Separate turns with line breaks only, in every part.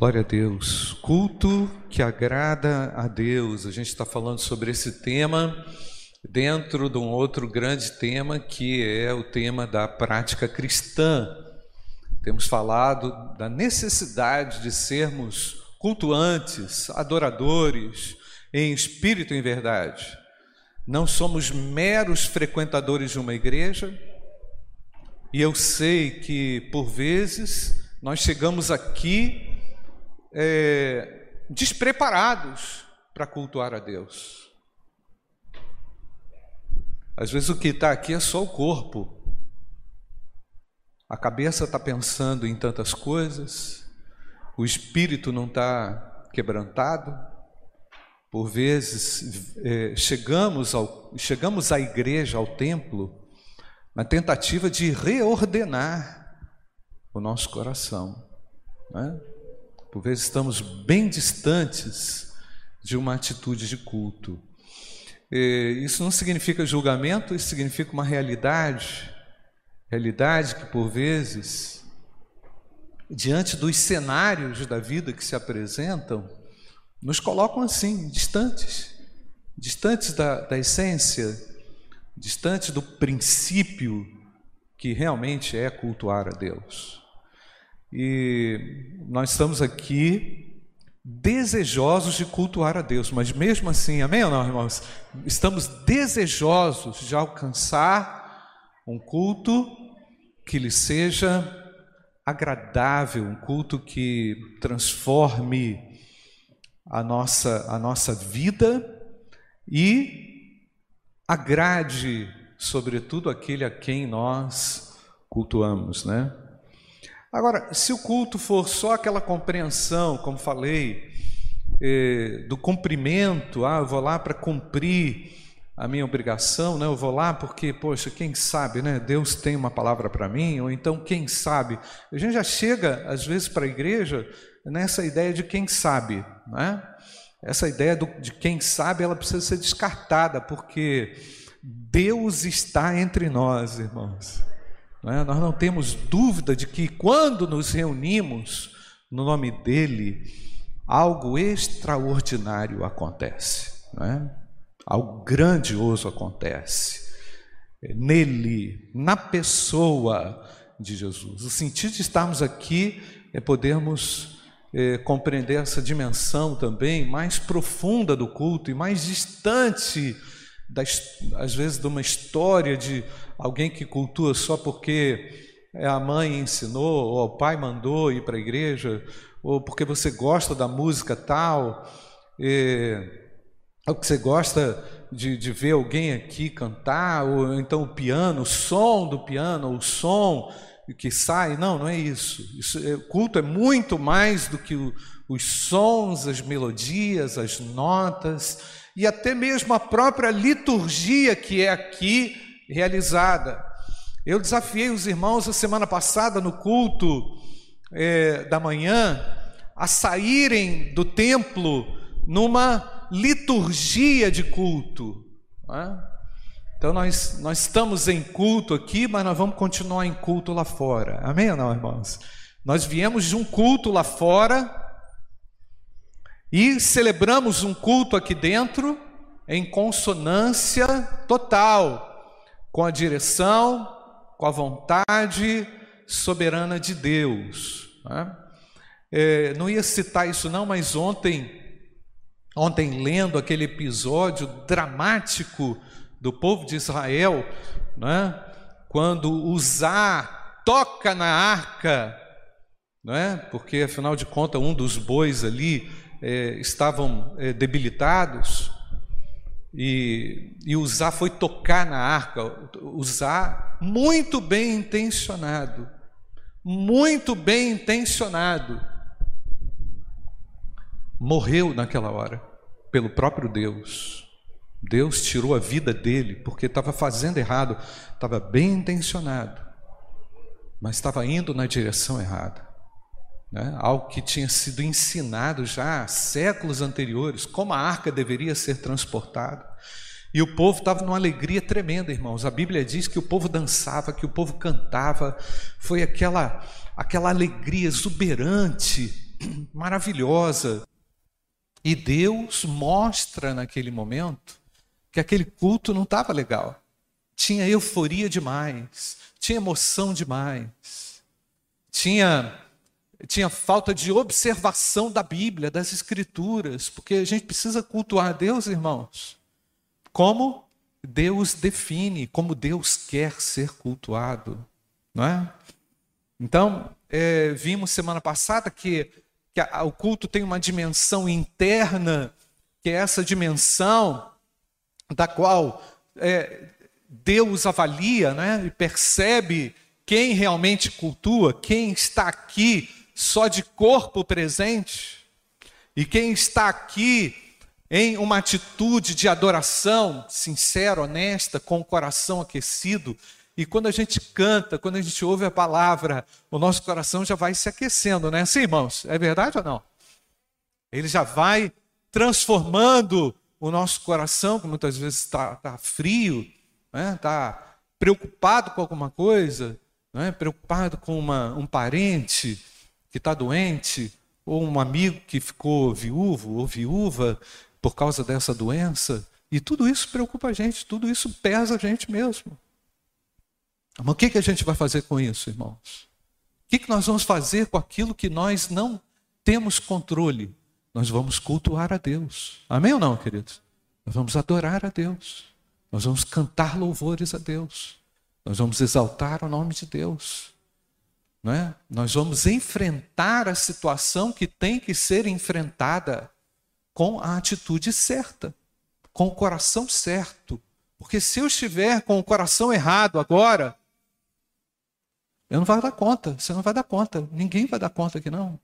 Glória a Deus. Culto que agrada a Deus. A gente está falando sobre esse tema dentro de um outro grande tema que é o tema da prática cristã. Temos falado da necessidade de sermos cultuantes, adoradores, em espírito e em verdade. Não somos meros frequentadores de uma igreja, e eu sei que por vezes nós chegamos aqui é, despreparados para cultuar a Deus. Às vezes o que está aqui é só o corpo. A cabeça está pensando em tantas coisas, o espírito não está quebrantado. Por vezes é, chegamos, ao, chegamos à igreja, ao templo, na tentativa de reordenar o nosso coração. Né? Por vezes estamos bem distantes de uma atitude de culto. Isso não significa julgamento, isso significa uma realidade, realidade que por vezes, diante dos cenários da vida que se apresentam, nos colocam assim, distantes, distantes da, da essência, distantes do princípio que realmente é cultuar a Deus. E nós estamos aqui desejosos de cultuar a Deus, mas mesmo assim, amém ou não, irmãos? Estamos desejosos de alcançar um culto que lhe seja agradável, um culto que transforme a nossa, a nossa vida e agrade, sobretudo, aquele a quem nós cultuamos, né? Agora, se o culto for só aquela compreensão, como falei, eh, do cumprimento, ah, eu vou lá para cumprir a minha obrigação, né? Eu vou lá porque, poxa, quem sabe, né? Deus tem uma palavra para mim, ou então quem sabe. A gente já chega às vezes para a igreja nessa ideia de quem sabe, né? Essa ideia do, de quem sabe, ela precisa ser descartada, porque Deus está entre nós, irmãos. Né? Nós não temos dúvida de que quando nos reunimos no nome dEle, algo extraordinário acontece, né? algo grandioso acontece. Nele, na pessoa de Jesus. O sentido de estarmos aqui é podermos é, compreender essa dimensão também mais profunda do culto e mais distante, das, às vezes, de uma história de alguém que cultua só porque a mãe ensinou, ou o pai mandou ir para a igreja, ou porque você gosta da música tal, é, ou que você gosta de, de ver alguém aqui cantar, ou então o piano, o som do piano, o som que sai. Não, não é isso. isso é, culto é muito mais do que o, os sons, as melodias, as notas e até mesmo a própria liturgia que é aqui realizada. Eu desafiei os irmãos a semana passada no culto é, da manhã a saírem do templo numa liturgia de culto. É? Então nós, nós estamos em culto aqui, mas nós vamos continuar em culto lá fora. Amém ou não, irmãos? Nós viemos de um culto lá fora e celebramos um culto aqui dentro em consonância total com a direção, com a vontade soberana de Deus. Né? É, não ia citar isso não, mas ontem, ontem lendo aquele episódio dramático do povo de Israel, né? quando Uzá toca na arca, né? porque afinal de contas um dos bois ali é, estavam é, debilitados, e, e Uzá foi tocar na arca, Uzá muito bem intencionado, muito bem intencionado, morreu naquela hora, pelo próprio Deus. Deus tirou a vida dele porque estava fazendo errado, estava bem intencionado, mas estava indo na direção errada né? algo que tinha sido ensinado já há séculos anteriores, como a arca deveria ser transportada. E o povo estava numa alegria tremenda, irmãos. A Bíblia diz que o povo dançava, que o povo cantava, foi aquela, aquela alegria exuberante. maravilhosa. E Deus mostra naquele momento que aquele culto não estava legal. Tinha euforia demais, tinha emoção demais, tinha, tinha falta de observação da Bíblia, das Escrituras, porque a gente precisa cultuar Deus, irmãos, como Deus define, como Deus quer ser cultuado, não é? Então, é, vimos semana passada que, que a, o culto tem uma dimensão interna, que é essa dimensão da qual é, Deus avalia né, e percebe quem realmente cultua, quem está aqui só de corpo presente e quem está aqui em uma atitude de adoração sincera, honesta, com o coração aquecido. E quando a gente canta, quando a gente ouve a palavra, o nosso coração já vai se aquecendo, né? Sim, irmãos, é verdade ou não? Ele já vai transformando o nosso coração, que muitas vezes está tá frio, está né? Tá preocupado com alguma coisa, né? preocupado com uma, um parente que está doente, ou um amigo que ficou viúvo ou viúva por causa dessa doença. E tudo isso preocupa a gente, tudo isso pesa a gente mesmo. Mas o que, que a gente vai fazer com isso, irmãos? O que, que nós vamos fazer com aquilo que nós não temos controle? nós vamos cultuar a Deus. Amém ou não, queridos? Nós vamos adorar a Deus. Nós vamos cantar louvores a Deus. Nós vamos exaltar o nome de Deus. É? Nós vamos enfrentar a situação que tem que ser enfrentada com a atitude certa, com o coração certo. Porque se eu estiver com o coração errado agora, eu não vou dar conta, você não vai dar conta, ninguém vai dar conta aqui não.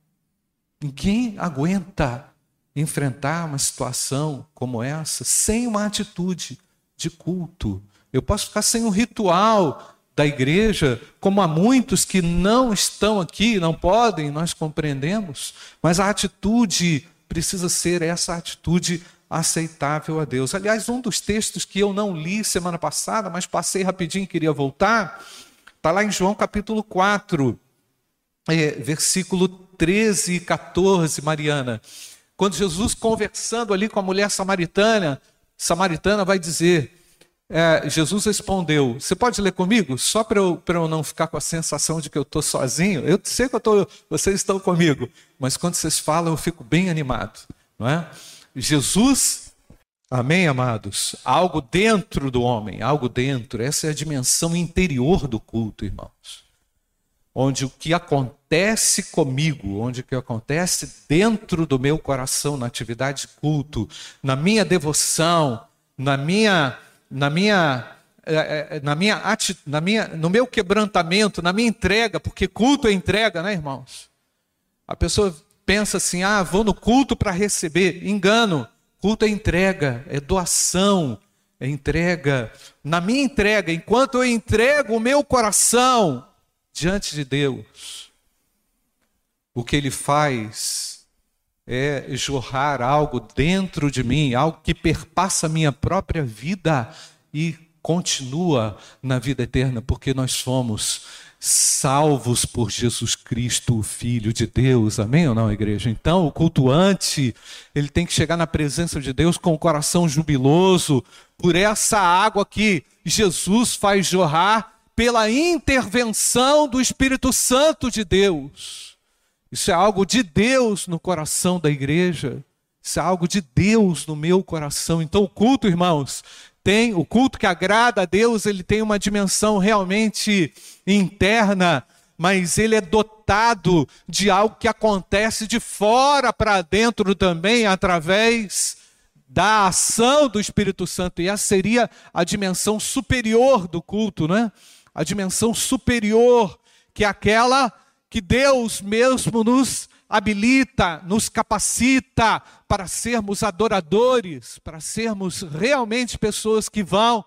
Ninguém aguenta enfrentar uma situação como essa sem uma atitude de culto. Eu posso ficar sem o ritual da igreja, como há muitos que não estão aqui, não podem, nós compreendemos, mas a atitude precisa ser essa atitude aceitável a Deus. Aliás, um dos textos que eu não li semana passada, mas passei rapidinho e queria voltar, está lá em João capítulo 4, é, versículo 13 e 14, Mariana, quando Jesus conversando ali com a mulher samaritana, samaritana vai dizer, é, Jesus respondeu, você pode ler comigo? Só para eu, eu não ficar com a sensação de que eu estou sozinho. Eu sei que eu tô, vocês estão comigo, mas quando vocês falam eu fico bem animado. Não é? Jesus, amém, amados? Algo dentro do homem, algo dentro. Essa é a dimensão interior do culto, irmãos onde o que acontece comigo, onde o que acontece dentro do meu coração, na atividade de culto, na minha devoção, na minha, na minha, eh, eh, na minha, na minha, no meu quebrantamento, na minha entrega, porque culto é entrega, né, irmãos? A pessoa pensa assim: ah, vou no culto para receber. Engano. Culto é entrega, é doação, é entrega. Na minha entrega, enquanto eu entrego o meu coração, diante de Deus, o que ele faz é jorrar algo dentro de mim, algo que perpassa a minha própria vida e continua na vida eterna, porque nós fomos salvos por Jesus Cristo, o Filho de Deus. Amém ou não, igreja? Então, o cultuante, ele tem que chegar na presença de Deus com o coração jubiloso por essa água que Jesus faz jorrar pela intervenção do Espírito Santo de Deus. Isso é algo de Deus no coração da igreja. Isso é algo de Deus no meu coração. Então, o culto, irmãos, tem o culto que agrada a Deus, ele tem uma dimensão realmente interna, mas ele é dotado de algo que acontece de fora para dentro também, através da ação do Espírito Santo. E essa seria a dimensão superior do culto, né? a dimensão superior, que é aquela que Deus mesmo nos habilita, nos capacita para sermos adoradores, para sermos realmente pessoas que vão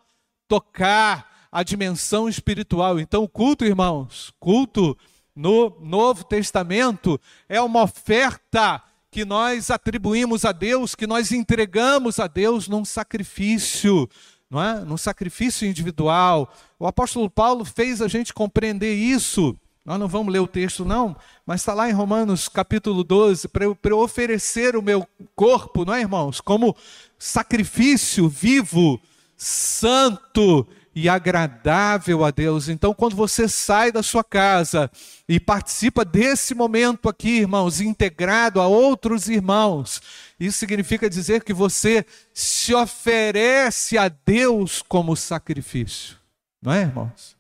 tocar a dimensão espiritual. Então, o culto, irmãos, culto no Novo Testamento é uma oferta que nós atribuímos a Deus, que nós entregamos a Deus num sacrifício não é? no sacrifício individual. O apóstolo Paulo fez a gente compreender isso Nós não vamos ler o texto, não, mas está lá em Romanos capítulo 12, para eu, eu oferecer o meu corpo, não é, irmãos? Como sacrifício vivo, santo e agradável a Deus. Então, quando você sai da sua casa e participa desse momento aqui, irmãos, integrado a outros irmãos, isso significa dizer que você se oferece a Deus como sacrifício, não é, irmãos?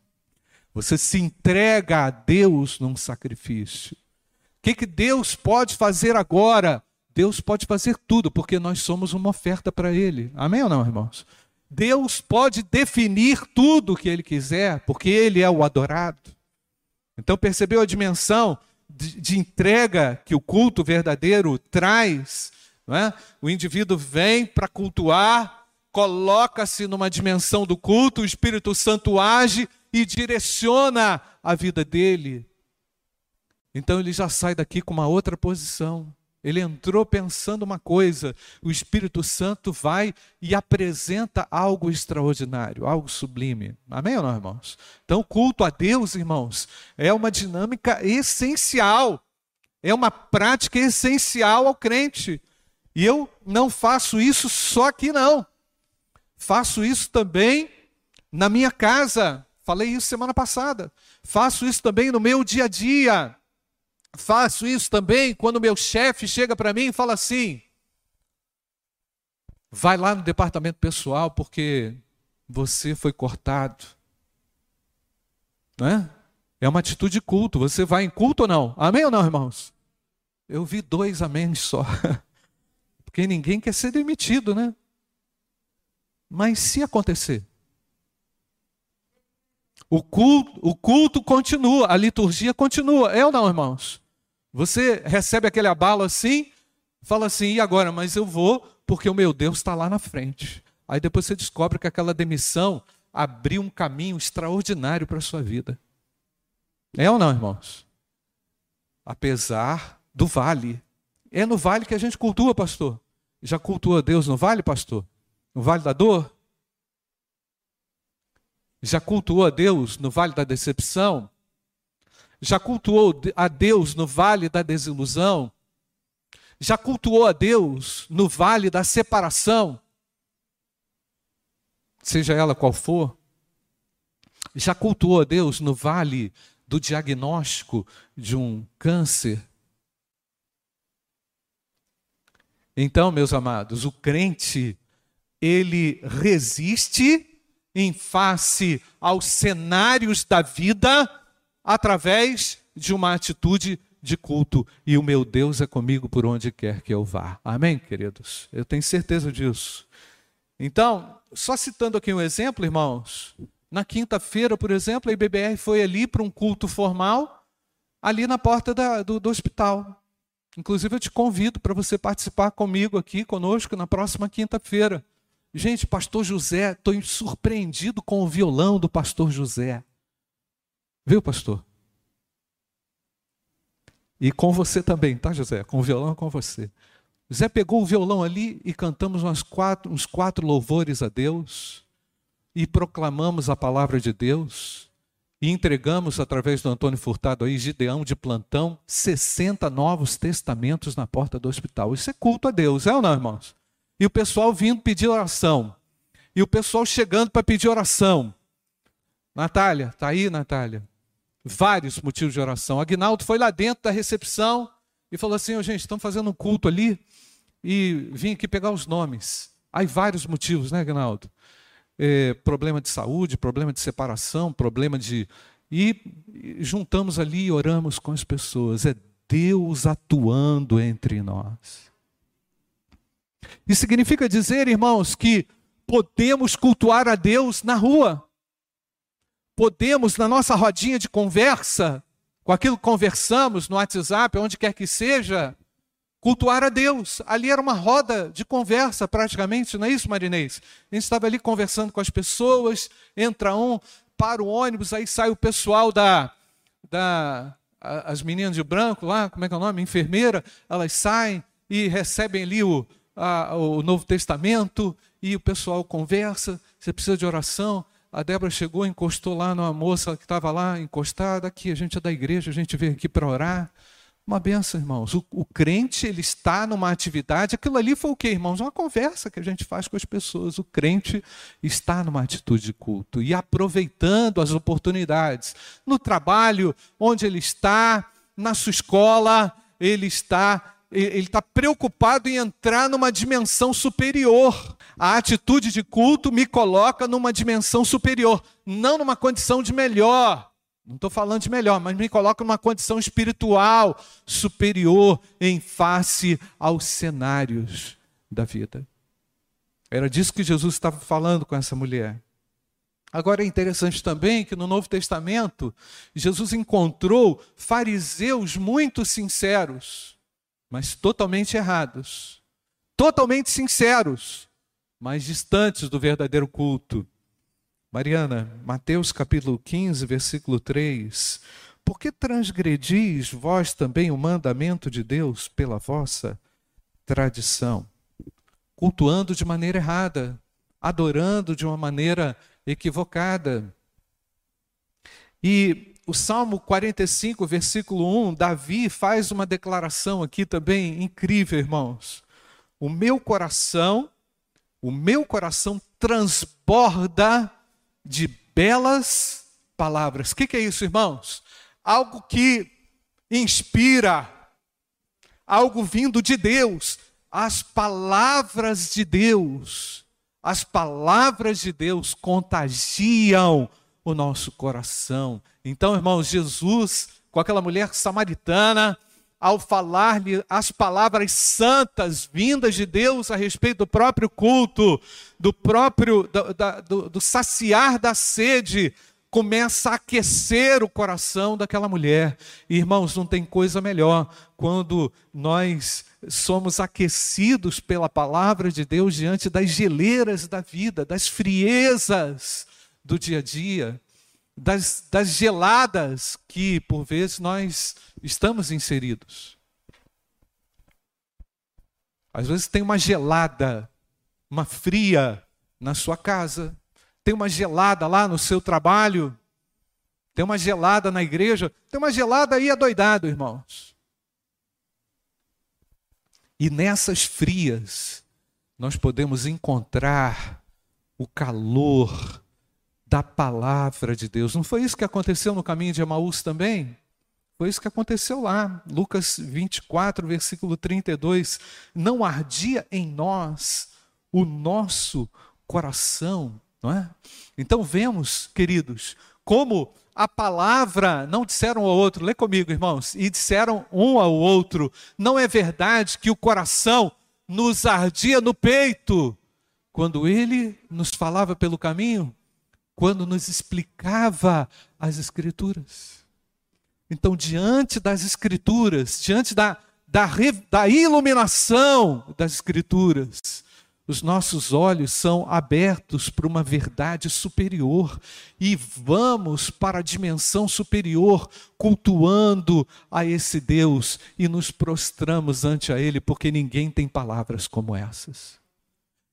Você se entrega a Deus num sacrifício. O que, que Deus pode fazer agora? Deus pode fazer tudo, porque nós somos uma oferta para Ele. Amém ou não, irmãos? Deus pode definir tudo o que Ele quiser, porque Ele é o adorado. Então, percebeu a dimensão de, de entrega que o culto verdadeiro traz? É? O indivíduo vem para cultuar, coloca-se numa dimensão do culto, o Espírito Santo age e direciona a vida dele. Então ele já sai daqui com uma outra posição. Ele entrou pensando uma coisa, o Espírito Santo vai e apresenta algo extraordinário, algo sublime. Amém ou não, irmãos? Então, culto a Deus, irmãos, é uma dinâmica essencial, é uma prática essencial ao crente. E eu não faço isso só aqui, não. Faço isso também na minha casa. Falei isso semana passada. Faço isso também no meu dia a dia. Faço isso também quando meu chefe chega para mim e fala assim: vai lá no departamento pessoal porque você foi cortado. Não é? É uma atitude de culto. Você vai em culto ou não? Amém ou não, irmãos? Eu vi dois amém só. Porque ninguém quer ser demitido, né? Mas se acontecer, o culto, o culto continua, a liturgia continua. É ou não, irmãos? Você recebe aquele abalo assim, fala assim, e agora? Mas eu vou porque o meu Deus está lá na frente. Aí depois você descobre que aquela demissão abriu um caminho extraordinário para a sua vida. É ou não, irmãos? Apesar do vale. É no vale que a gente cultua, pastor. Já cultua Deus no vale, pastor? No vale da dor? Já cultuou a Deus no vale da decepção? Já cultuou a Deus no vale da desilusão? Já cultuou a Deus no vale da separação? Seja ela qual for. Já cultuou a Deus no vale do diagnóstico de um câncer? Então, meus amados, o crente, ele resiste em face aos cenários da vida através de uma atitude de culto. E o meu Deus é comigo por onde quer que eu vá. Amém, queridos? Eu tenho certeza disso. Então, só citando aqui um exemplo, irmãos. Na quinta-feira, por exemplo, a IBBR foi ali para um culto formal, ali na porta da, do, do hospital. Inclusive, eu te convido para você participar comigo aqui, conosco, na próxima quinta-feira. Gente, pastor José, estou surpreendido com o violão do pastor José. Viu, pastor? E com você também, tá, José? Com o violão com você. José pegou o violão ali e cantamos umas quatro, uns quatro louvores a Deus. E proclamamos a palavra de Deus. E entregamos, através do Antônio Furtado aí, Gideão de plantão, 60 novos testamentos na porta do hospital. Isso é culto a Deus, é ou não, irmãos? E o pessoal vindo pedir oração. E o pessoal chegando para pedir oração. Natália, tá aí, Natália? Vários motivos de oração. Agnaldo foi lá dentro da recepção e falou assim: oh, gente, estão fazendo um culto ali e vim aqui pegar os nomes. Aí vários motivos, né, Agnaldo? É, problema de saúde, problema de separação, problema de. E juntamos ali e oramos com as pessoas. É Deus atuando entre nós. Isso significa dizer, irmãos, que podemos cultuar a Deus na rua. Podemos, na nossa rodinha de conversa, com aquilo que conversamos no WhatsApp, onde quer que seja, cultuar a Deus. Ali era uma roda de conversa, praticamente, não é isso, Marinês? A gente estava ali conversando com as pessoas, entra um, para o ônibus, aí sai o pessoal da. da as meninas de branco lá, como é que é o nome? Enfermeira, elas saem e recebem ali o, a, o Novo Testamento e o pessoal conversa, você precisa de oração, a Débora chegou, encostou lá numa moça que estava lá encostada, aqui, a gente é da igreja, a gente veio aqui para orar. Uma benção, irmãos. O, o, crente, ele está numa atividade. Aquilo ali foi o quê, irmãos? Uma conversa que a gente faz com as pessoas. O crente está numa atitude de culto e aproveitando as oportunidades. No trabalho, onde ele está, na sua escola, ele está ele está preocupado em entrar numa dimensão superior. A atitude de culto me coloca numa dimensão superior, não numa condição de melhor. Não estou falando de melhor, mas me coloca numa condição espiritual superior em face aos cenários da vida. Era disso que Jesus estava falando com essa mulher. Agora é interessante também que no Novo Testamento, Jesus encontrou fariseus muito sinceros mas totalmente errados, totalmente sinceros, mas distantes do verdadeiro culto. Mariana, Mateus capítulo 15, versículo 3. Por que transgredis vós também o mandamento de Deus pela vossa tradição? Cultuando de maneira errada, adorando de uma maneira equivocada. E o Salmo 45, versículo 1, Davi faz uma declaração aqui também incrível, irmãos. O meu coração, o meu coração transborda de belas palavras. O que, que é isso, irmãos? Algo que inspira, algo vindo de Deus. As palavras de Deus, as palavras de Deus contagiam o nosso coração. Então, irmãos, Jesus, com aquela mulher samaritana, ao falar-lhe as palavras santas vindas de Deus a respeito do próprio culto, do próprio do, do, do saciar da sede, começa a aquecer o coração daquela mulher. irmãos, não tem coisa melhor quando nós somos aquecidos pela palavra de Deus diante das geleiras da vida, das friezas do dia a dia, das, das geladas que, por vezes, nós estamos inseridos. Às vezes tem uma gelada, uma fria na sua casa, tem uma gelada lá no seu trabalho, tem uma gelada na igreja, tem uma gelada aí adoidado, irmãos. E nessas frias, nós podemos encontrar o calor da palavra de Deus. Não foi isso que aconteceu no caminho de Emaús também? Foi isso que aconteceu lá, Lucas 24, versículo 32. Não ardia em nós o nosso coração, não é? Então vemos, queridos, como a palavra não disseram ao outro, lê comigo, irmãos, e disseram um ao outro: não é verdade que o coração nos ardia no peito quando ele nos falava pelo caminho? Quando nos explicava as Escrituras. Então, diante das Escrituras, diante da, da, da iluminação das Escrituras, os nossos olhos são abertos para uma verdade superior e vamos para a dimensão superior, cultuando a esse Deus e nos prostramos ante a Ele, porque ninguém tem palavras como essas.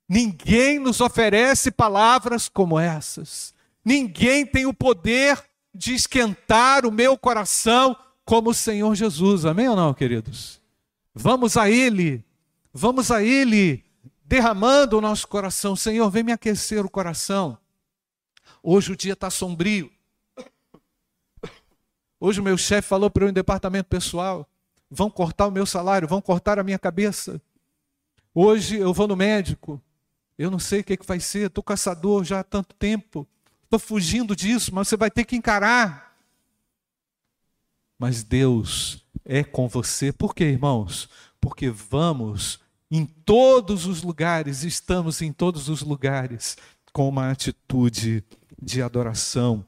Ninguém nos oferece palavras como essas. Ninguém tem o poder de esquentar o meu coração como o Senhor Jesus. Amém ou não, queridos? Vamos a Ele, vamos a Ele, derramando o nosso coração. Senhor, vem me aquecer o coração. Hoje o dia está sombrio. Hoje o meu chefe falou para eu em departamento pessoal: vão cortar o meu salário, vão cortar a minha cabeça. Hoje eu vou no médico, eu não sei o que, que vai ser, estou caçador já há tanto tempo estou fugindo disso, mas você vai ter que encarar. Mas Deus é com você. Por quê, irmãos? Porque vamos em todos os lugares, estamos em todos os lugares com uma atitude de adoração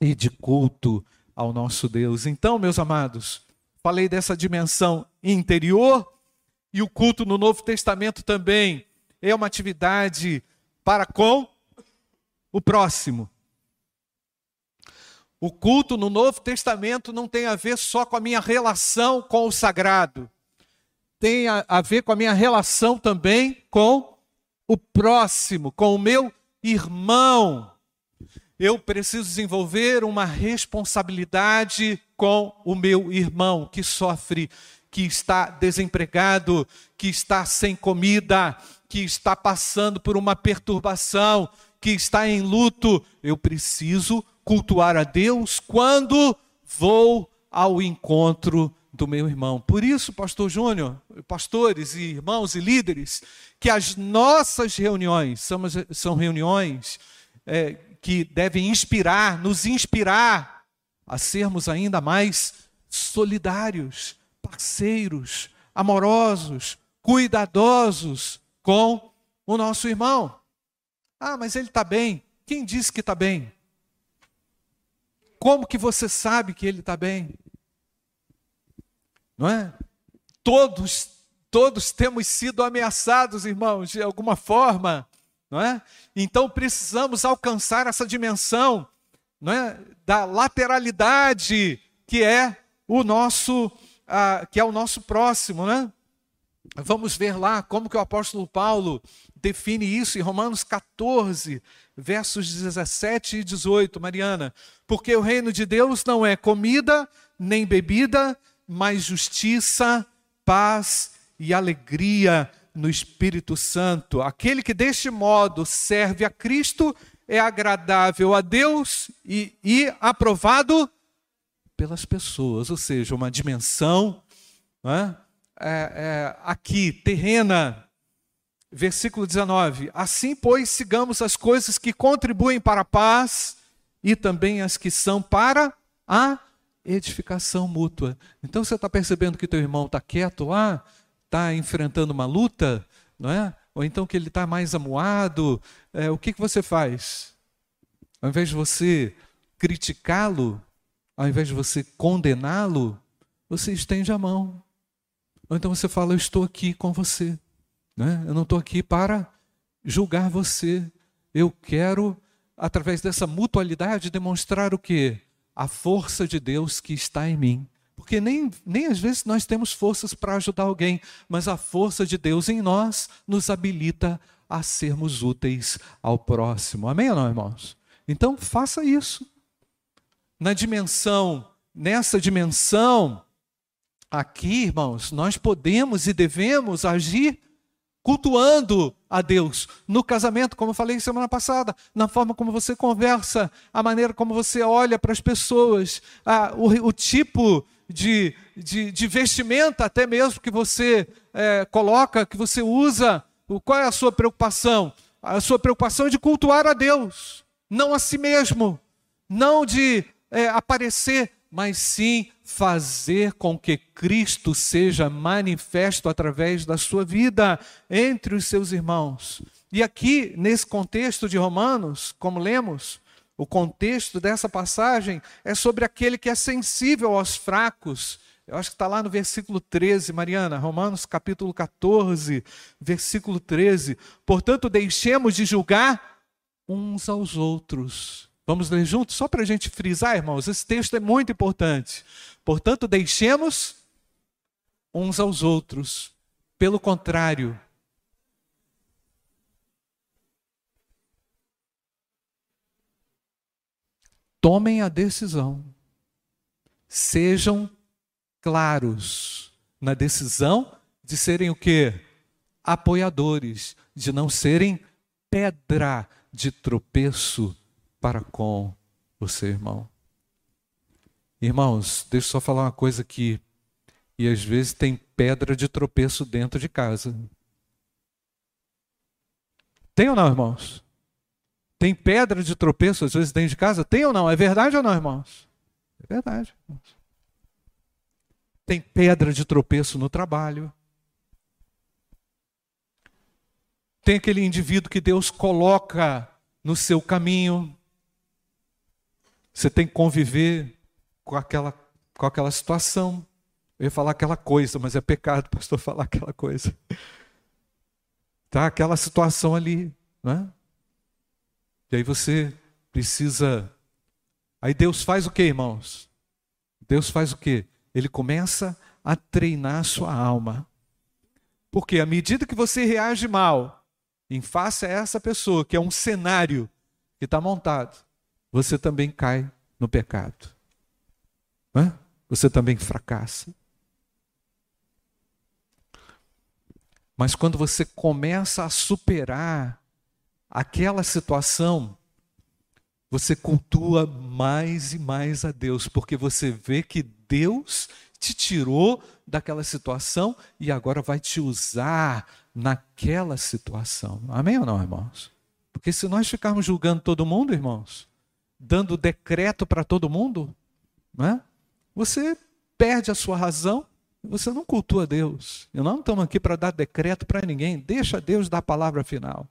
e de culto ao nosso Deus. Então, meus amados, falei dessa dimensão interior e o culto no Novo Testamento também é uma atividade para com o próximo. O culto no Novo Testamento não tem a ver só com a minha relação com o sagrado, tem a, a ver com a minha relação também com o próximo, com o meu irmão. eu preciso desenvolver uma responsabilidade com o meu irmão que sofre, que está desempregado, que está sem comida, que está passando por uma perturbação, que está em luto. Eu preciso cultuar a Deus quando vou ao encontro do meu irmão. Por isso, pastor Júnior, pastores e irmãos e líderes, que as nossas reuniões são, são reuniões é, que devem inspirar, nos inspirar a sermos ainda mais solidários, parceiros, amorosos, cuidadosos com o nosso irmão. Ah, mas ele está bem. Quem disse que está bem? Como que você sabe que ele está bem? Não é? Todos, todos temos sido ameaçados, irmãos, de alguma forma não é? Então precisamos alcançar essa dimensão, não é? Da lateralidade que é o nosso, ah, que é o nosso próximo, né? Vamos ver lá como que o apóstolo Paulo define isso em Romanos 14, versos 17 e 18, Mariana. Porque o reino de Deus não é comida nem bebida, mas justiça, paz e alegria no Espírito Santo. Aquele que deste modo serve a Cristo é agradável a Deus e, e aprovado pelas pessoas, ou seja, uma dimensão é? É, é, aqui, terrena. Versículo 19: Assim, pois, sigamos as coisas que contribuem para a paz e também as que são para a edificação mútua. Então você está percebendo que teu irmão está quieto lá, está enfrentando uma luta, não é? Ou então que ele está mais amuado, é, o que, que você faz? Ao invés de você criticá-lo, ao invés de você condená-lo, você estende a mão. Ou então você fala: Eu estou aqui com você. Né? Eu não estou aqui para julgar você. Eu quero, através dessa mutualidade, demonstrar o que? A força de Deus que está em mim. Porque nem, nem às vezes nós temos forças para ajudar alguém, mas a força de Deus em nós nos habilita a sermos úteis ao próximo. Amém ou não, irmãos? Então faça isso. Na dimensão, nessa dimensão, aqui, irmãos, nós podemos e devemos agir cultuando a Deus no casamento, como eu falei semana passada, na forma como você conversa, a maneira como você olha para as pessoas, a, o, o tipo de, de, de vestimenta, até mesmo que você é, coloca, que você usa. Qual é a sua preocupação? A sua preocupação é de cultuar a Deus, não a si mesmo, não de é, aparecer, mas sim fazer com que Cristo seja manifesto através da sua vida entre os seus irmãos. E aqui, nesse contexto de Romanos, como lemos, o contexto dessa passagem é sobre aquele que é sensível aos fracos. Eu acho que está lá no versículo 13, Mariana, Romanos capítulo 14, versículo 13. Portanto, deixemos de julgar uns aos outros. Vamos ler juntos? Só para a gente frisar, irmãos, esse texto é muito importante. Portanto, deixemos uns aos outros. Pelo contrário, tomem a decisão. Sejam claros na decisão de serem o quê? Apoiadores, de não serem pedra de tropeço para com o seu irmão. Irmãos, deixa eu só falar uma coisa aqui. E às vezes tem pedra de tropeço dentro de casa. Tem ou não, irmãos? Tem pedra de tropeço às vezes dentro de casa? Tem ou não? É verdade ou não, irmãos? É verdade. Irmãos. Tem pedra de tropeço no trabalho. Tem aquele indivíduo que Deus coloca no seu caminho. Você tem que conviver com aquela, com aquela situação. Eu ia falar aquela coisa, mas é pecado, pastor, falar aquela coisa. Tá? Aquela situação ali. Não é? E aí você precisa. Aí Deus faz o que, irmãos? Deus faz o que? Ele começa a treinar a sua alma. Porque à medida que você reage mal em face a essa pessoa, que é um cenário que está montado, você também cai no pecado. Você também fracassa. Mas quando você começa a superar aquela situação, você cultua mais e mais a Deus, porque você vê que Deus te tirou daquela situação e agora vai te usar naquela situação. Amém ou não, irmãos? Porque se nós ficarmos julgando todo mundo, irmãos, dando decreto para todo mundo, né? você perde a sua razão, você não cultua Deus. E não estamos aqui para dar decreto para ninguém. Deixa Deus dar a palavra final.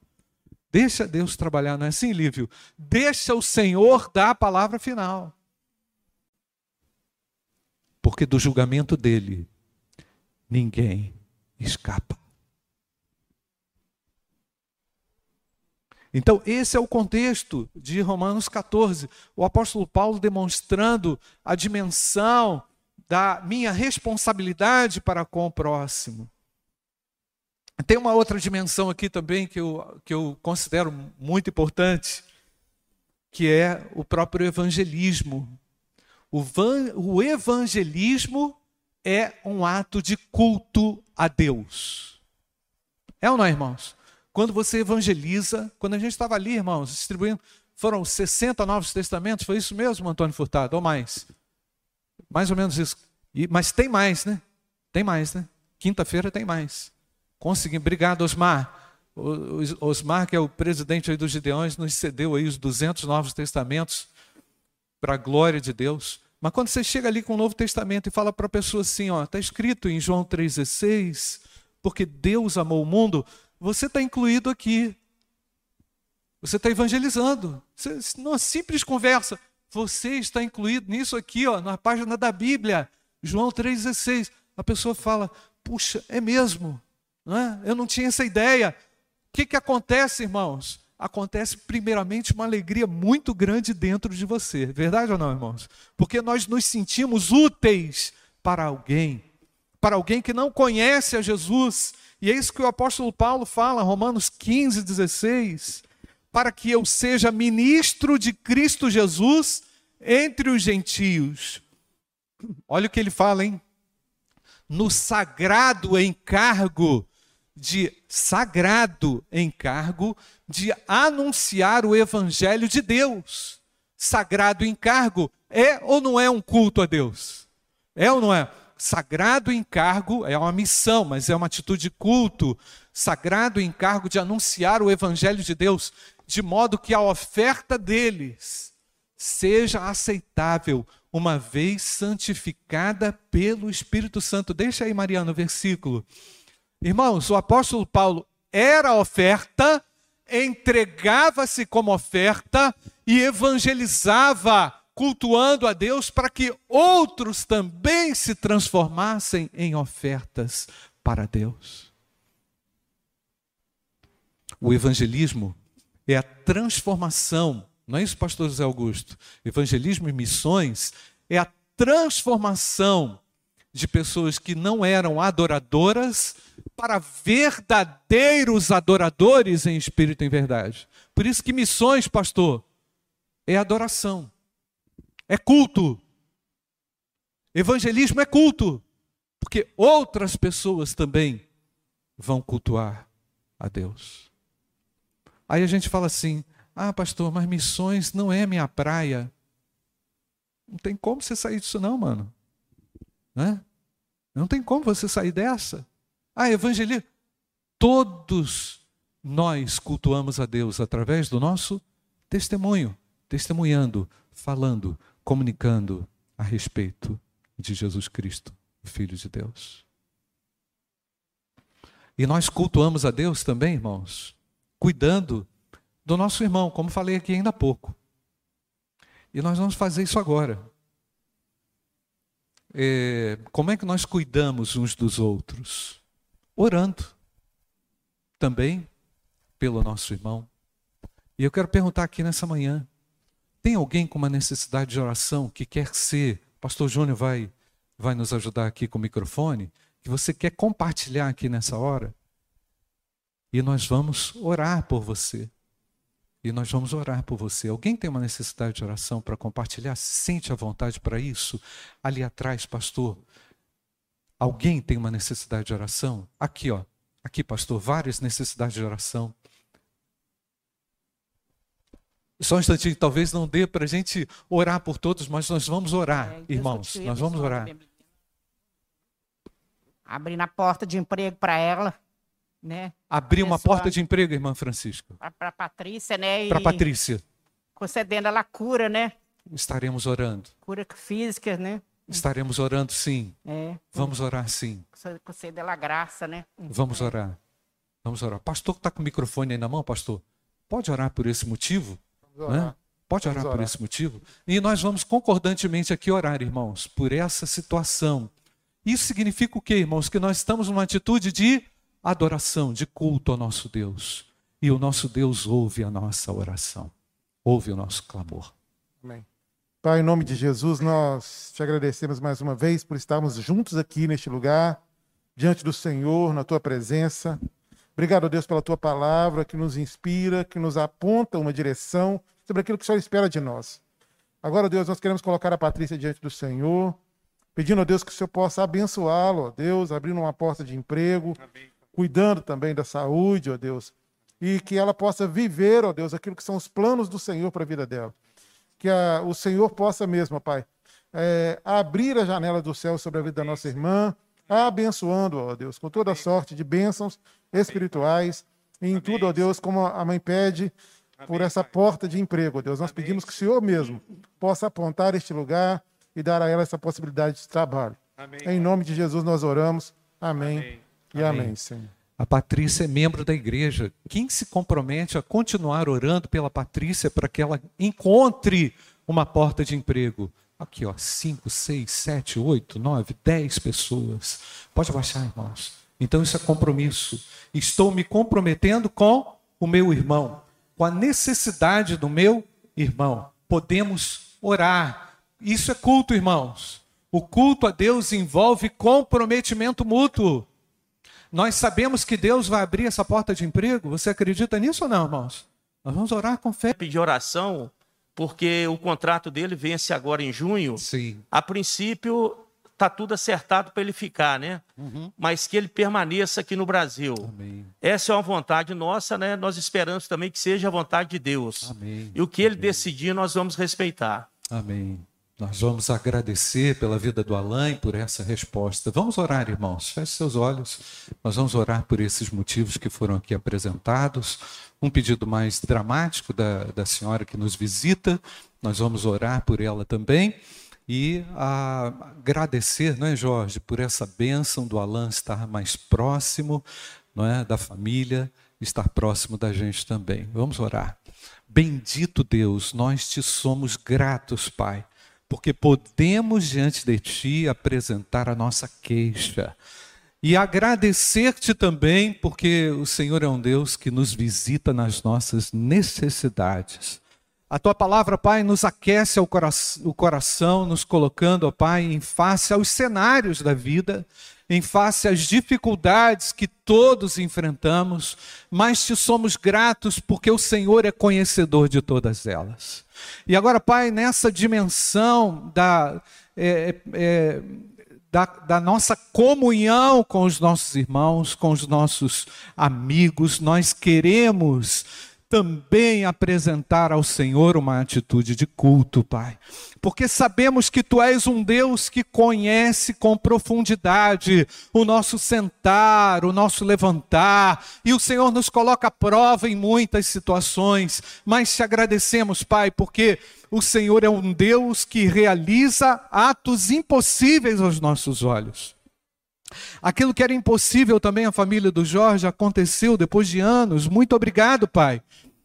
Deixa Deus trabalhar, não é assim, Lívio? Deixa o Senhor dar a palavra final. Porque do julgamento dele, ninguém escapa. Então, esse é o contexto de Romanos 14. O apóstolo Paulo demonstrando a dimensão da minha responsabilidade para com o próximo. Tem uma outra dimensão aqui também que eu, que eu considero muito importante, que é o próprio evangelismo. O, van, o evangelismo é um ato de culto a Deus. É ou não, irmãos? Quando você evangeliza, quando a gente estava ali, irmãos, distribuindo, foram 60 novos testamentos, foi isso mesmo, Antônio Furtado, ou mais? Mais ou menos isso. E, mas tem mais, né? Tem mais, né? Quinta-feira tem mais. Consegui. Obrigado, Osmar. Osmar, que é o presidente aí dos Gideões, nos cedeu aí os 200 novos testamentos para a glória de Deus. Mas quando você chega ali com o Novo Testamento e fala para a pessoa assim, ó, está escrito em João 3,16, porque Deus amou o mundo, você está incluído aqui. Você está evangelizando. Você, numa simples conversa, você está incluído nisso aqui, ó, na página da Bíblia, João 3,16. A pessoa fala: Puxa, é mesmo? É? Eu não tinha essa ideia. O que, que acontece, irmãos? Acontece, primeiramente, uma alegria muito grande dentro de você. Verdade ou não, irmãos? Porque nós nos sentimos úteis para alguém, para alguém que não conhece a Jesus e é isso que o apóstolo Paulo fala, Romanos 15, 16, para que eu seja ministro de Cristo Jesus entre os gentios. Olha o que ele fala, hein? No sagrado encargo de sagrado encargo de anunciar o evangelho de Deus. Sagrado encargo é ou não é um culto a Deus? É ou não é? Sagrado encargo, é uma missão, mas é uma atitude de culto, sagrado encargo de anunciar o evangelho de Deus, de modo que a oferta deles seja aceitável, uma vez santificada pelo Espírito Santo. Deixa aí, Mariana, o versículo. Irmãos, o apóstolo Paulo era oferta, entregava-se como oferta e evangelizava cultuando a Deus para que outros também se transformassem em ofertas para Deus. O evangelismo é a transformação, não é isso, pastor José Augusto? Evangelismo e missões é a transformação de pessoas que não eram adoradoras para verdadeiros adoradores em espírito e em verdade. Por isso que missões, pastor, é adoração é culto. Evangelismo é culto, porque outras pessoas também vão cultuar a Deus. Aí a gente fala assim: ah, pastor, mas missões não é minha praia. Não tem como você sair disso, não, mano. Né? Não tem como você sair dessa. Ah, evangelismo. Todos nós cultuamos a Deus através do nosso testemunho, testemunhando, falando, comunicando a respeito de Jesus Cristo, o Filho de Deus. E nós cultuamos a Deus também, irmãos, cuidando do nosso irmão, como falei aqui ainda há pouco. E nós vamos fazer isso agora. É, como é que nós cuidamos uns dos outros? Orando também pelo nosso irmão. E eu quero perguntar aqui nessa manhã: tem alguém com uma necessidade de oração que quer ser, pastor Júnior vai, vai nos ajudar aqui com o microfone, que você quer compartilhar aqui nessa hora? E nós vamos orar por você. E nós vamos orar por você. Alguém tem uma necessidade de oração para compartilhar? Sente a vontade para isso? Ali atrás, pastor. Alguém tem uma necessidade de oração? Aqui, ó. Aqui, pastor, várias necessidades de oração. Só um instantinho, talvez não dê para a gente orar por todos, mas nós vamos orar, é, irmãos. Nós vamos orar.
Abrir na porta de emprego para ela, né?
Abrir uma porta de emprego, irmã Francisca.
Para Patrícia, né?
Para Patrícia.
Concedendo ela cura, né?
Estaremos orando.
Cura física, né?
Estaremos orando sim.
É.
Vamos orar sim.
Conceder ela graça, né?
Vamos é. orar. Vamos orar. Pastor está com o microfone aí na mão, pastor? Pode orar por esse motivo? Né? Pode orar, orar por esse motivo? E nós vamos concordantemente aqui orar, irmãos, por essa situação. Isso significa o quê, irmãos? Que nós estamos numa atitude de adoração, de culto ao nosso Deus. E o nosso Deus ouve a nossa oração, ouve o nosso clamor.
Amém. Pai, em nome de Jesus, nós te agradecemos mais uma vez por estarmos juntos aqui neste lugar, diante do Senhor, na tua presença. Obrigado, Deus, pela tua palavra que nos inspira, que nos aponta uma direção sobre aquilo que o Senhor espera de nós. Agora, Deus, nós queremos colocar a Patrícia diante do Senhor, pedindo a Deus que o Senhor possa abençoá-lo, ó Deus, abrindo uma porta de emprego, Amém. cuidando também da saúde, ó Deus, e que ela possa viver, ó Deus, aquilo que são os planos do Senhor para a vida dela. Que a, o Senhor possa mesmo, ó Pai, é, abrir a janela do céu sobre a vida da nossa irmã, abençoando, ó Deus, com toda sorte de bênçãos espirituais, e em tudo, ó Deus, como a mãe pede, por essa porta de emprego, ó Deus. Nós pedimos que o Senhor mesmo possa apontar este lugar e dar a ela essa possibilidade de trabalho. Em nome de Jesus nós oramos. Amém. E amém, Senhor.
A Patrícia é membro da igreja. Quem se compromete a continuar orando pela Patrícia para que ela encontre uma porta de emprego? Aqui, ó, 5, 6, 7, 8, 9, 10 pessoas. Pode baixar, irmãos. Então isso é compromisso. Estou me comprometendo com o meu irmão, com a necessidade do meu irmão. Podemos orar. Isso é culto, irmãos. O culto a Deus envolve comprometimento mútuo. Nós sabemos que Deus vai abrir essa porta de emprego. Você acredita nisso ou não, irmãos? Nós vamos orar com fé.
Pedir oração porque o contrato dele vence agora em junho.
Sim.
A princípio, está tudo acertado para ele ficar, né? Uhum. Mas que ele permaneça aqui no Brasil. Amém. Essa é uma vontade nossa, né? Nós esperamos também que seja a vontade de Deus.
Amém.
E o que ele Amém. decidir, nós vamos respeitar.
Amém. Nós vamos agradecer pela vida do Alain por essa resposta. Vamos orar, irmãos. Feche seus olhos. Nós vamos orar por esses motivos que foram aqui apresentados um pedido mais dramático da, da senhora que nos visita, nós vamos orar por ela também e agradecer, não é, Jorge, por essa bênção do Alan estar mais próximo, não é, da família, estar próximo da gente também. Vamos orar. Bendito Deus, nós te somos gratos, Pai, porque podemos diante de ti apresentar a nossa queixa e agradecer-te também, porque o Senhor é um Deus que nos visita nas nossas necessidades. A tua palavra, Pai, nos aquece o coração, nos colocando, ó Pai, em face aos cenários da vida, em face às dificuldades que todos enfrentamos, mas te somos gratos porque o Senhor é conhecedor de todas elas. E agora, Pai, nessa dimensão da. É, é, da, da, nossa comunhão com os nossos irmãos, com os nossos amigos, nós queremos também apresentar ao Senhor uma atitude de culto, Pai. Porque sabemos que Tu és um Deus que conhece com profundidade o nosso sentar, o nosso levantar, e o Senhor nos coloca à prova em muitas situações, mas te agradecemos, Pai, porque o Senhor é um Deus que realiza atos impossíveis aos nossos olhos. Aquilo que era impossível também à família do Jorge aconteceu depois de anos. Muito obrigado, Pai,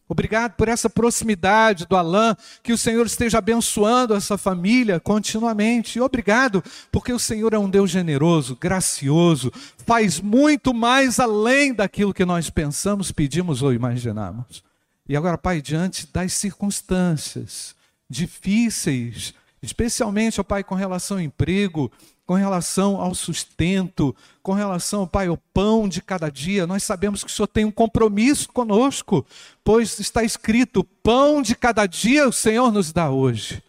Obrigado por essa proximidade do Alain, que o Senhor esteja abençoando essa família continuamente. Obrigado, porque o Senhor é um Deus generoso, gracioso, faz muito mais além daquilo que nós pensamos, pedimos ou imaginamos. E agora, Pai, diante das circunstâncias difíceis, especialmente, ó Pai, com relação ao emprego, com relação ao sustento, com relação, Pai, ao pão de cada dia. Nós sabemos que o Senhor tem um compromisso conosco, pois está escrito: pão de cada dia o Senhor nos dá hoje.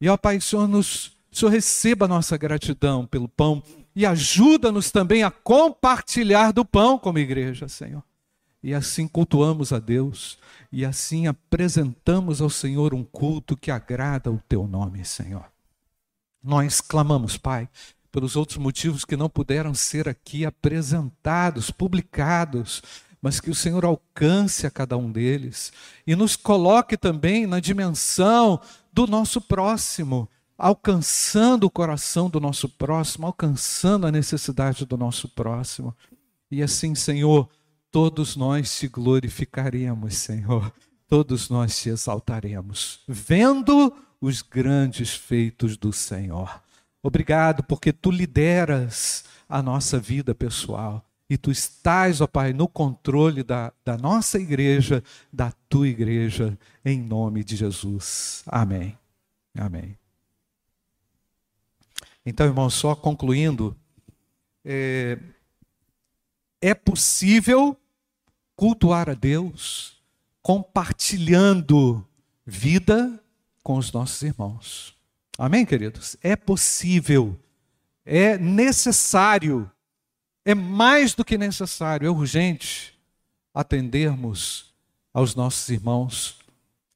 E, ó Pai, o Senhor, nos, o Senhor receba a nossa gratidão pelo pão e ajuda-nos também a compartilhar do pão como igreja, Senhor. E assim cultuamos a Deus e assim apresentamos ao Senhor um culto que agrada o teu nome, Senhor. Nós clamamos, Pai, pelos outros motivos que não puderam ser aqui apresentados, publicados, mas que o Senhor alcance a cada um deles e nos coloque também na dimensão do nosso próximo, alcançando o coração do nosso próximo, alcançando a necessidade do nosso próximo. E assim, Senhor, todos nós te glorificaremos, Senhor, todos nós te exaltaremos, vendo os grandes feitos do Senhor. Obrigado porque tu lideras a nossa vida pessoal e tu estás, ó Pai, no controle da, da nossa igreja, da tua igreja, em nome de Jesus. Amém. Amém. Então, irmãos, só concluindo, é, é possível cultuar a Deus compartilhando vida com os nossos irmãos. Amém, queridos? É possível, é necessário, é mais do que necessário, é urgente atendermos aos nossos irmãos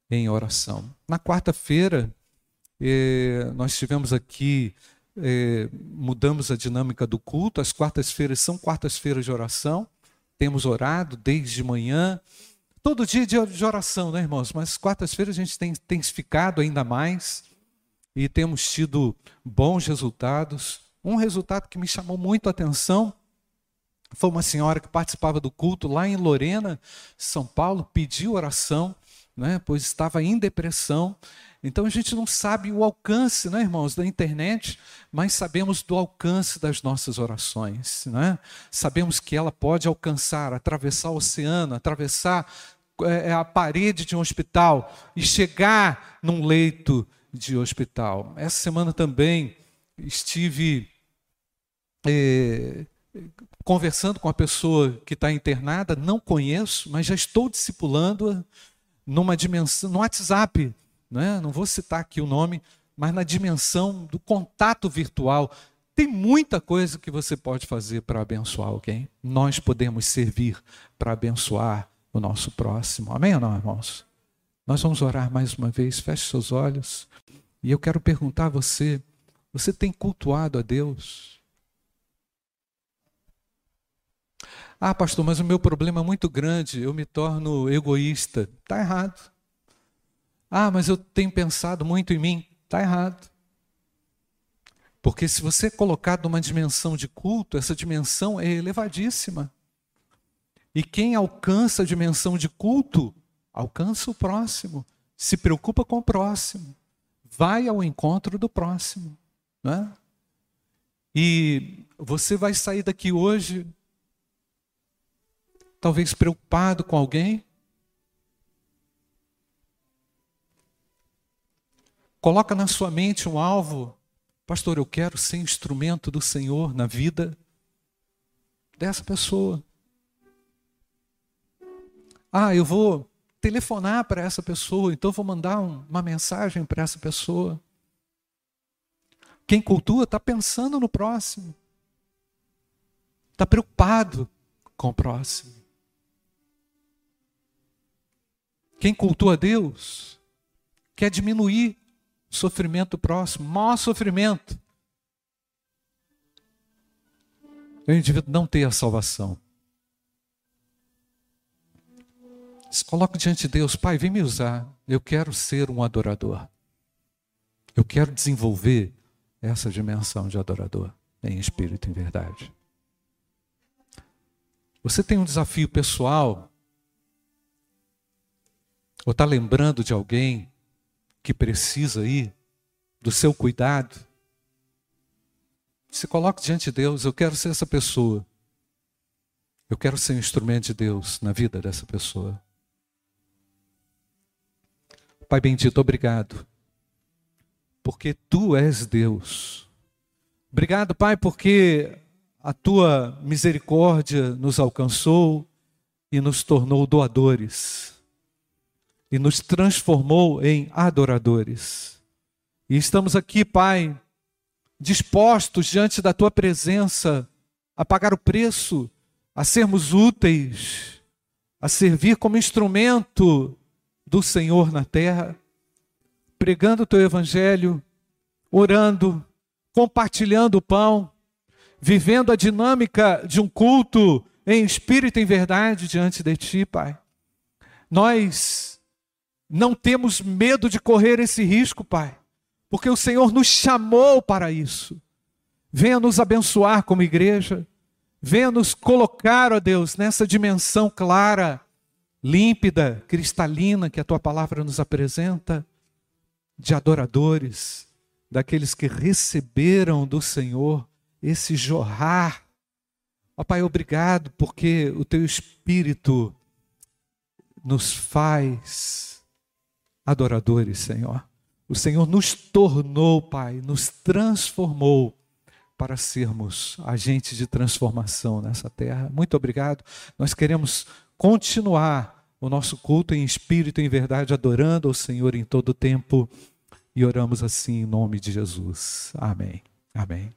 em oração. Na quarta-feira, eh, nós tivemos aqui é, mudamos a dinâmica do culto. As quartas-feiras são quartas-feiras de oração. Temos orado desde manhã. Todo dia de oração, né, irmãos? Mas quartas-feiras a gente tem intensificado ainda mais e temos tido bons resultados. Um resultado que me chamou muito a atenção foi uma senhora que participava do culto lá em Lorena, São Paulo, pediu oração, né, pois estava em depressão então a gente não sabe o alcance, né, irmãos, da internet, mas sabemos do alcance das nossas orações. Né? Sabemos que ela pode alcançar, atravessar o oceano, atravessar é, a parede de um hospital e chegar num leito de hospital. Essa semana também estive é, conversando com a pessoa que está internada, não conheço, mas já estou discipulando-a numa dimensão, no WhatsApp né? não vou citar aqui o nome, mas na dimensão do contato virtual. Tem muita coisa que você pode fazer para abençoar alguém. Nós podemos servir para abençoar o nosso próximo. Amém ou não, irmãos? Nós vamos orar mais uma vez. Feche seus olhos. E eu quero perguntar a você: você tem cultuado a Deus? Ah, pastor, mas o meu problema é muito grande, eu me torno egoísta. Está errado. Ah, mas eu tenho pensado muito em mim. Está errado. Porque se você colocar numa dimensão de culto, essa dimensão é elevadíssima. E quem alcança a dimensão de culto, alcança o próximo, se preocupa com o próximo, vai ao encontro do próximo. Não é? E você vai sair daqui hoje, talvez preocupado com alguém, Coloca na sua mente um alvo. Pastor, eu quero ser instrumento do Senhor na vida dessa pessoa. Ah, eu vou telefonar para essa pessoa, então vou mandar um, uma mensagem para essa pessoa. Quem cultua está pensando no próximo, está preocupado com o próximo. Quem cultua Deus quer diminuir sofrimento próximo, maior sofrimento. O indivíduo não ter a salvação. Se coloca diante de Deus, Pai, vem me usar. Eu quero ser um adorador. Eu quero desenvolver essa dimensão de adorador em espírito e em verdade. Você tem um desafio pessoal? Ou está lembrando de alguém que precisa aí do seu cuidado, se coloque diante de Deus. Eu quero ser essa pessoa. Eu quero ser um instrumento de Deus na vida dessa pessoa. Pai bendito, obrigado. Porque tu és Deus. Obrigado, Pai, porque a tua misericórdia nos alcançou e nos tornou doadores e nos transformou em adoradores. E estamos aqui, Pai, dispostos diante da tua presença a pagar o preço, a sermos úteis, a servir como instrumento do Senhor na terra, pregando o teu evangelho, orando, compartilhando o pão, vivendo a dinâmica de um culto em espírito e em verdade diante de ti, Pai. Nós não temos medo de correr esse risco, Pai, porque o Senhor nos chamou para isso. Venha nos abençoar como igreja, venha nos colocar, ó Deus, nessa dimensão clara, límpida, cristalina que a tua palavra nos apresenta, de adoradores, daqueles que receberam do Senhor esse jorrar. Ó Pai, obrigado porque o teu Espírito nos faz adoradores, Senhor. O Senhor nos tornou, Pai, nos transformou para sermos agentes de transformação nessa terra. Muito obrigado. Nós queremos continuar o nosso culto em espírito e em verdade, adorando ao Senhor em todo o tempo. E oramos assim em nome de Jesus. Amém. Amém.